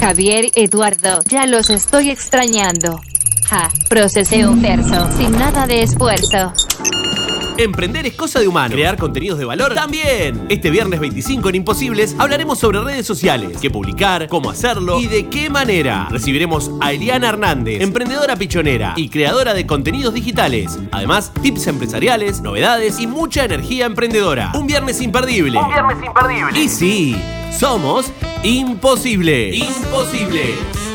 Javier, Eduardo, ya los estoy extrañando. Ja, procesé un verso, sin nada de esfuerzo. Emprender es cosa de humano. Crear contenidos de valor también. Este viernes 25 en Imposibles hablaremos sobre redes sociales, qué publicar, cómo hacerlo y de qué manera. Recibiremos a Eliana Hernández, emprendedora pichonera y creadora de contenidos digitales. Además, tips empresariales, novedades y mucha energía emprendedora. Un viernes imperdible. Un viernes imperdible. Y sí, somos Imposible. Imposible.